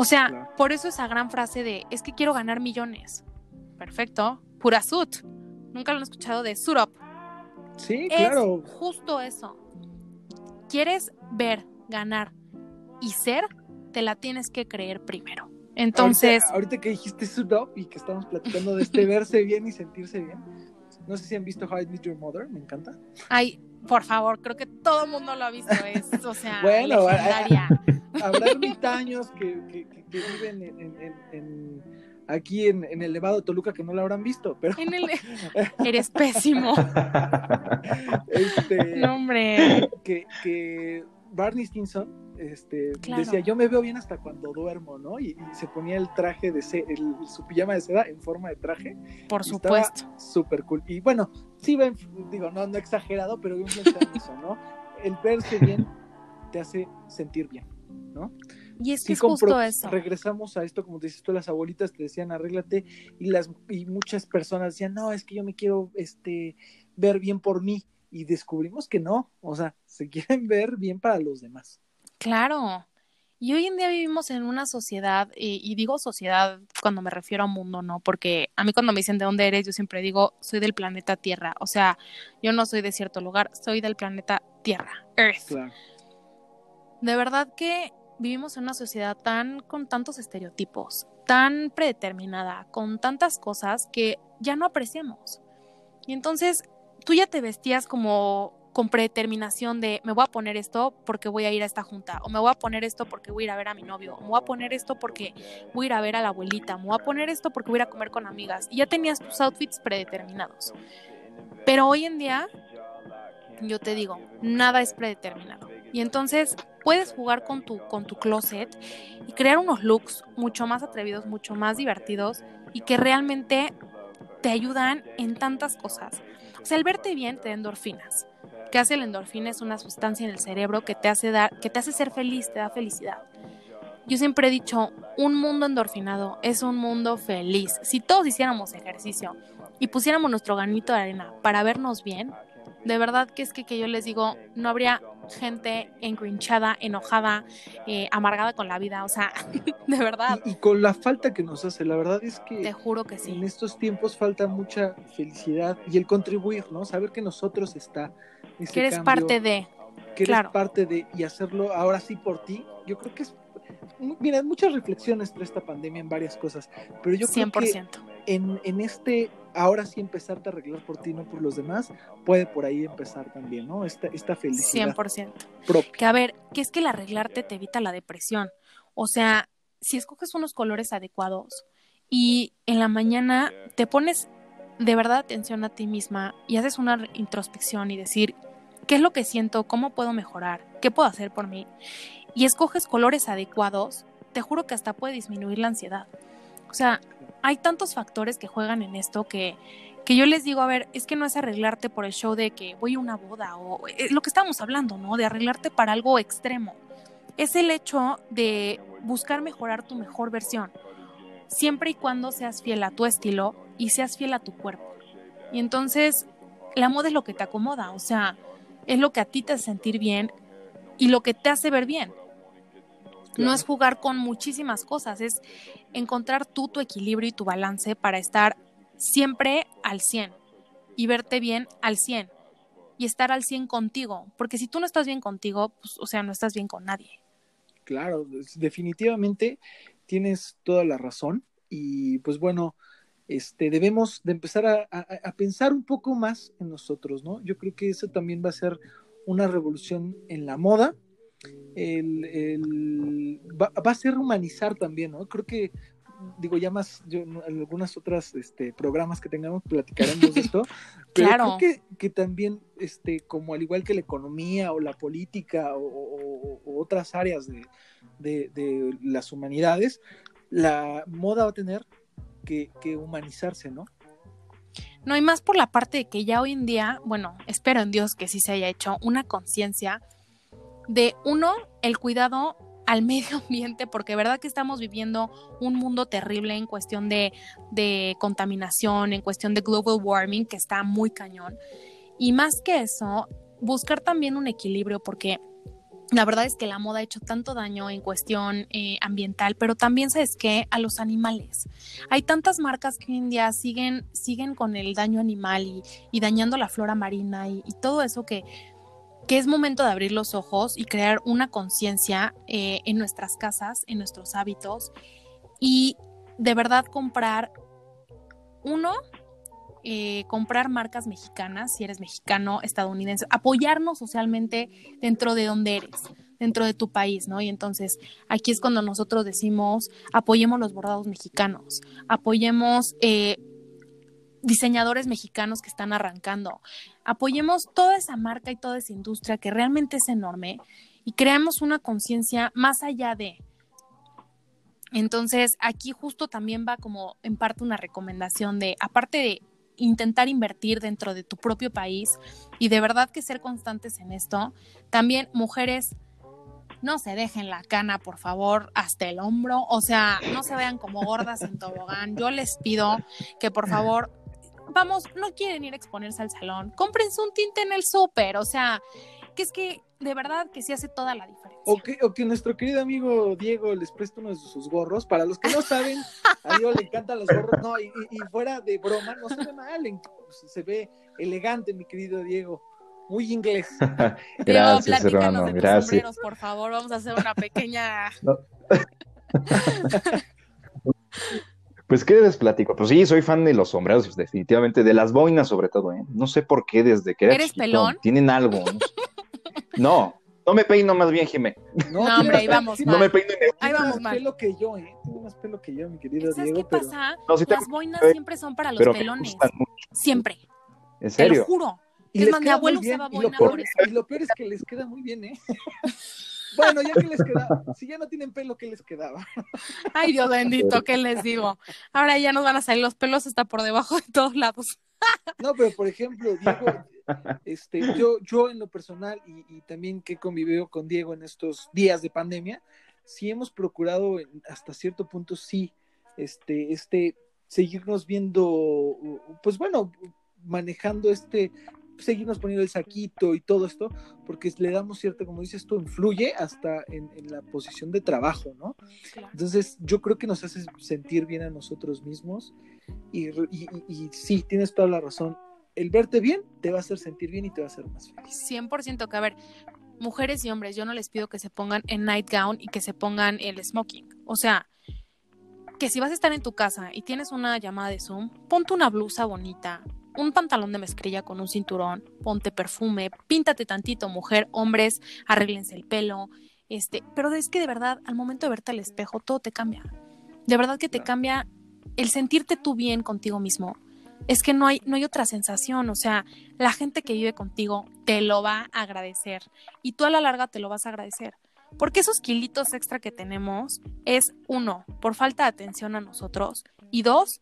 O sea, por eso esa gran frase de es que quiero ganar millones. Perfecto. Pura suit. Nunca lo han escuchado de suit up. Sí, claro. justo eso. ¿Quieres ver, ganar y ser? Te la tienes que creer primero. Entonces. Ahorita, que dijiste suit up y que estamos platicando de este verse bien y sentirse bien. No sé si han visto How I Met Your Mother, me encanta. Ay, por favor, creo que todo el mundo lo ha visto. Es, o sea, bueno, legendaria. habrá ermitaños que, que, que, viven en, aquí en, el Levado de Toluca que no lo habrán visto, pero... Eres pésimo. Este, no, hombre. Que, que Barney Stinson este, decía, yo me veo bien hasta cuando duermo, ¿no? Y, se ponía el traje de seda, su pijama de seda en forma de traje. Por supuesto. Súper cool. Y bueno, sí, digo, no, no exagerado, pero bien eso, ¿no? El verse bien te hace sentir bien, ¿no? Y es que es justo eso. Regresamos a esto, como dices tú, las abuelitas te decían, arréglate, y las y muchas personas decían, no, es que yo me quiero este, ver bien por mí. Y descubrimos que no, o sea, se quieren ver bien para los demás. Claro. Y hoy en día vivimos en una sociedad, y, digo sociedad cuando me refiero a mundo, ¿no? Porque a mí cuando me dicen de dónde eres, yo siempre digo, soy del planeta Tierra. O sea, yo no soy de cierto lugar, soy del planeta Tierra, Earth. De verdad que vivimos en una sociedad tan con tantos estereotipos, tan predeterminada, con tantas cosas que ya no apreciamos. Y entonces tú ya te vestías como con predeterminación de me voy a poner esto porque voy a ir a esta junta, o me voy a poner esto porque voy a ir a ver a mi novio, o me voy a poner esto porque voy a ir a ver a la abuelita, me voy a poner esto porque voy a ir a comer con amigas. Y ya tenías tus outfits predeterminados. Pero hoy en día, yo te digo, nada es predeterminado. Y entonces puedes jugar con tu, con tu closet y crear unos looks mucho más atrevidos, mucho más divertidos y que realmente te ayudan en tantas cosas. O sea, el verte bien te da endorfinas. ¿Qué hace la endorfina? Es una sustancia en el cerebro que te hace dar, que te hace ser feliz, te da felicidad. Yo siempre he dicho, un mundo endorfinado es un mundo feliz. Si todos hiciéramos ejercicio y pusiéramos nuestro ganito de arena para vernos bien, de verdad que es que, que yo les digo, no habría gente engrinchada, enojada, eh, amargada con la vida, o sea, de verdad. Y, y, con la falta que nos hace, la verdad es que... Te juro que sí. En estos tiempos falta mucha felicidad y el contribuir, ¿no? Saber que nosotros está... Ese que eres cambio, parte de... Que claro. eres parte de y hacerlo ahora sí por ti, yo creo que es... Mira, muchas reflexiones trae esta pandemia en varias cosas, pero yo creo 100%. que en, en este ahora sí empezarte a arreglar por ti, no por los demás, puede por ahí empezar también, ¿no? Esta, esta felicidad 100%. propia. Que a ver, que es que el arreglarte te evita la depresión. O sea, si escoges unos colores adecuados y en la mañana te pones de verdad atención a ti misma y haces una introspección y decir, ¿qué es lo que siento? ¿Cómo puedo mejorar? ¿Qué puedo hacer por mí? Y escoges colores adecuados, te juro que hasta puede disminuir la ansiedad. O sea, hay tantos factores que juegan en esto que, que yo les digo, a ver, es que no es arreglarte por el show de que voy a una boda o es lo que estamos hablando, ¿no? De arreglarte para algo extremo. Es el hecho de buscar mejorar tu mejor versión, siempre y cuando seas fiel a tu estilo y seas fiel a tu cuerpo. Y entonces, la moda es lo que te acomoda, o sea, es lo que a ti te hace sentir bien y lo que te hace ver bien. No es jugar con muchísimas cosas, es encontrar tú tu equilibrio y tu balance para estar siempre al 100 y verte bien al 100 y estar al 100 contigo, porque si tú no estás bien contigo, pues, o sea, no estás bien con nadie. Claro, definitivamente tienes toda la razón y pues bueno, este, debemos de empezar a, a, a pensar un poco más en nosotros, ¿no? Yo creo que eso también va a ser una revolución en la moda, el, el va, va, a ser humanizar también, ¿no? Creo que, digo, ya más, yo en algunas otras este, programas que tengamos platicaremos de esto, pero claro. creo que, que, también, este, como al igual que la economía o la política o, o, o otras áreas de, de, de, las humanidades, la moda va a tener que, humanizarse, ¿no? No, y más por la parte de que ya hoy en día, bueno, espero en Dios que sí se haya hecho una conciencia de uno, el cuidado al medio ambiente, porque verdad que estamos viviendo un mundo terrible en cuestión de, de, contaminación, en cuestión de global warming, que está muy cañón. Y más que eso, buscar también un equilibrio, porque la verdad es que la moda ha hecho tanto daño en cuestión eh, ambiental, pero también sabes que a los animales. Hay tantas marcas que hoy en día siguen, siguen con el daño animal y, dañando la flora marina y, y todo eso que que es momento de abrir los ojos y crear una conciencia eh, en nuestras casas, en nuestros hábitos y de verdad comprar, uno, eh, comprar marcas mexicanas, si eres mexicano, estadounidense, apoyarnos socialmente dentro de donde eres, dentro de tu país, ¿no? Y entonces aquí es cuando nosotros decimos, apoyemos los bordados mexicanos, apoyemos... Eh, diseñadores mexicanos que están arrancando. Apoyemos toda esa marca y toda esa industria que realmente es enorme y creamos una conciencia más allá de. Entonces, aquí justo también va como en parte una recomendación de, aparte de intentar invertir dentro de tu propio país y de verdad que ser constantes en esto, también mujeres no se dejen la cana, por favor, hasta el hombro, o sea, no se vean como gordas en tobogán. Yo les pido que por favor vamos, no quieren ir a exponerse al salón, cómprense un tinte en el súper, o sea, es que de verdad que sí hace toda la diferencia. O que, o que nuestro querido amigo Diego les preste uno de sus gorros, para los que no saben, a Diego le encantan los gorros, no, y, y, fuera de broma, no se ve mal, se ve elegante, mi querido Diego. muy inglés. gracias, hermano, gracias. Sombreros, por favor, vamos a hacer una pequeña... Pues, ¿qué les platico? Pues sí, soy fan de los sombreros, definitivamente, de las boinas sobre todo, ¿eh? No sé por qué desde que era ¿Eres pelón? tienen algo. No, no, me peino más bien, Jimé. No, hombre, ahí vamos No me peino Ahí vamos más pelo que yo, ¿eh? Tiene más pelo que yo, mi querido ¿Sabes Diego. qué pasa? las boinas siempre son para los pelones. Siempre. ¿En serio? Te lo juro. Y es más, mi abuelo usaba boina por eso. Y lo peor es que les queda muy bien, ¿eh? Bueno, ya que les quedaba, si ya no tienen pelo, ¿qué les quedaba? Ay, Dios bendito, ¿qué les digo? Ahora ya nos van a salir los pelos hasta por debajo de todos lados. No, pero por ejemplo, Diego, este, yo, yo en lo personal y, también que he convivido con Diego en estos días de pandemia, sí hemos procurado hasta cierto punto, sí, este, este, seguirnos viendo, pues bueno, manejando este seguirnos poniendo el saquito y todo esto, porque le damos cierta, como dices tú, influye hasta en, la posición de trabajo, ¿no? Entonces, yo creo que nos hace sentir bien a nosotros mismos y, y, sí, tienes toda la razón. El verte bien te va a hacer sentir bien y te va a hacer más feliz. 100% que, a ver, mujeres y hombres, yo no les pido que se pongan en nightgown y que se pongan el smoking. O sea, que si vas a estar en tu casa y tienes una llamada de Zoom, ponte una blusa bonita, un pantalón de mezclilla con un cinturón, ponte perfume, píntate tantito, mujer, hombres, arréglense el pelo, este, pero es que de verdad, al momento de verte al espejo, todo te cambia. De verdad que te cambia el sentirte tú bien contigo mismo. Es que no hay, no hay otra sensación, o sea, la gente que vive contigo te lo va a agradecer y tú a la larga te lo vas a agradecer. Porque esos kilitos extra que tenemos es, uno, por falta de atención a nosotros y dos,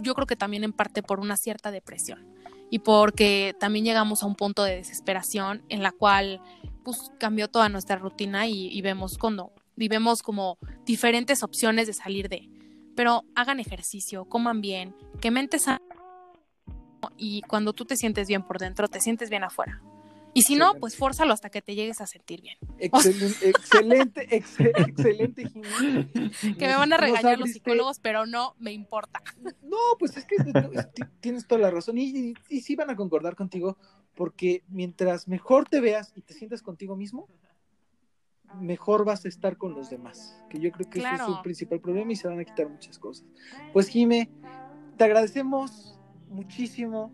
yo creo que también en parte por una cierta depresión y porque también llegamos a un punto de desesperación en la cual pues cambió toda nuestra rutina y, vemos cuando vivemos como diferentes opciones de salir de. Pero hagan ejercicio, coman bien, que mente sana y cuando tú te sientes bien por dentro, te sientes bien afuera. Y si no, pues fórzalo hasta que te llegues a sentir bien. Excelente, excelente, excelente, Que me van a regañar los psicólogos, pero no me importa. No, pues es que tienes toda la razón y, y, sí van a concordar contigo, porque mientras mejor te veas y te sientas contigo mismo, mejor vas a estar con los demás. Que yo creo que ese es su principal problema y se van a quitar muchas cosas. Pues Jime, te agradecemos muchísimo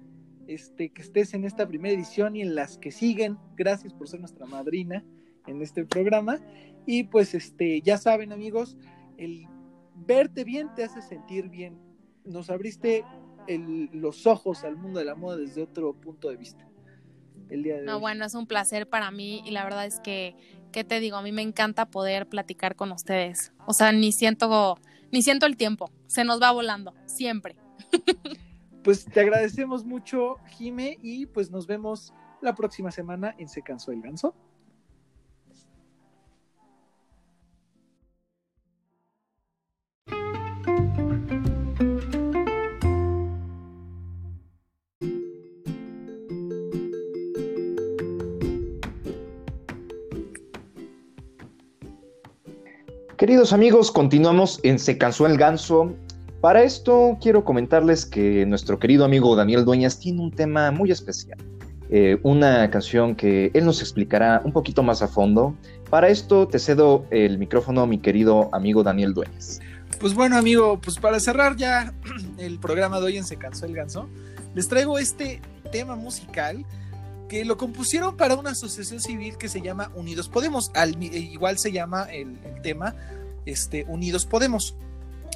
este, que estés en esta primera edición y en las que siguen. Gracias por ser nuestra madrina en este programa. Y pues este, ya saben amigos, el verte bien te hace sentir bien. Nos abriste los ojos al mundo de la moda desde otro punto de vista. El día de no, bueno, es un placer para mí y la verdad es que, ¿qué te digo? A mí me encanta poder platicar con ustedes. O sea, ni siento, ni siento el tiempo, se nos va volando, siempre. pues te agradecemos mucho, Jime, y pues nos vemos la próxima semana en Se Cansó el Ganso. Queridos amigos, continuamos en Se Cansó el Ganso para esto quiero comentarles que nuestro querido amigo Daniel Dueñas tiene un tema muy especial, eh, una canción que él nos explicará un poquito más a fondo. Para esto te cedo el micrófono, mi querido amigo Daniel Dueñas. Pues bueno, amigo, pues para cerrar ya el programa de hoy en Se Cansó el Ganso, les traigo este tema musical que lo compusieron para una asociación civil que se llama Unidos Podemos. Al, igual se llama el, el tema este, Unidos Podemos.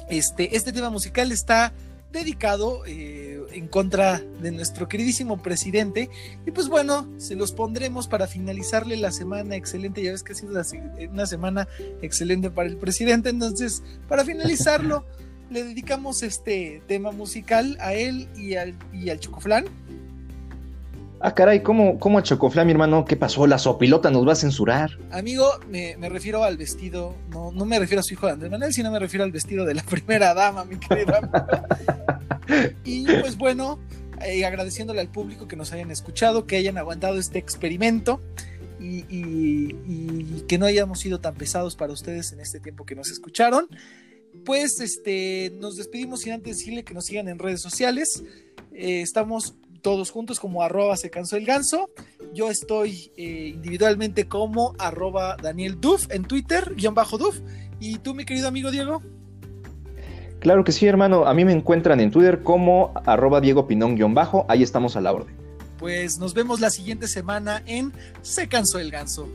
Este, este tema musical está dedicado eh, en contra de nuestro queridísimo presidente. Y pues bueno, se los pondremos para finalizarle la semana excelente. Ya ves que ha sido una semana excelente para el presidente. Entonces, para finalizarlo, le dedicamos este tema musical a él y al, y al Chocoflán. Ah, caray, ¿cómo, cómo a Chocoflán, mi hermano? ¿Qué pasó? La sopilota nos va a censurar. Amigo, me, refiero al vestido, no, no me refiero a su hijo de Andrés Manuel, sino me refiero al vestido de la primera dama, mi querida. y pues bueno, eh, agradeciéndole al público que nos hayan escuchado, que hayan aguantado este experimento. Y, y, que no hayamos sido tan pesados para ustedes en este tiempo que nos escucharon. Pues este, nos despedimos sin antes decirle que nos sigan en redes sociales. Eh, estamos todos juntos como arroba se cansó el ganso. Yo estoy eh, individualmente como arroba Daniel Duff en Twitter, guion bajo Duff. ¿Y tú, mi querido amigo Diego? Claro que sí, hermano. A mí me encuentran en Twitter como arroba Diego Pinón-bajo. Ahí estamos a la orden. Pues nos vemos la siguiente semana en Se cansó el ganso.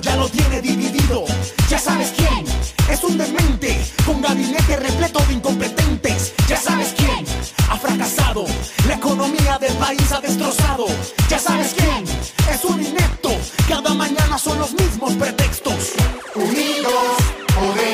Ya lo tiene dividido. Ya sabes quién es un demente con gabinete repleto de incompetentes. Ya sabes quién ha fracasado, la economía del país ha destrozado. Ya sabes quién es un inepto, cada mañana son los mismos pretextos. Unidos podemos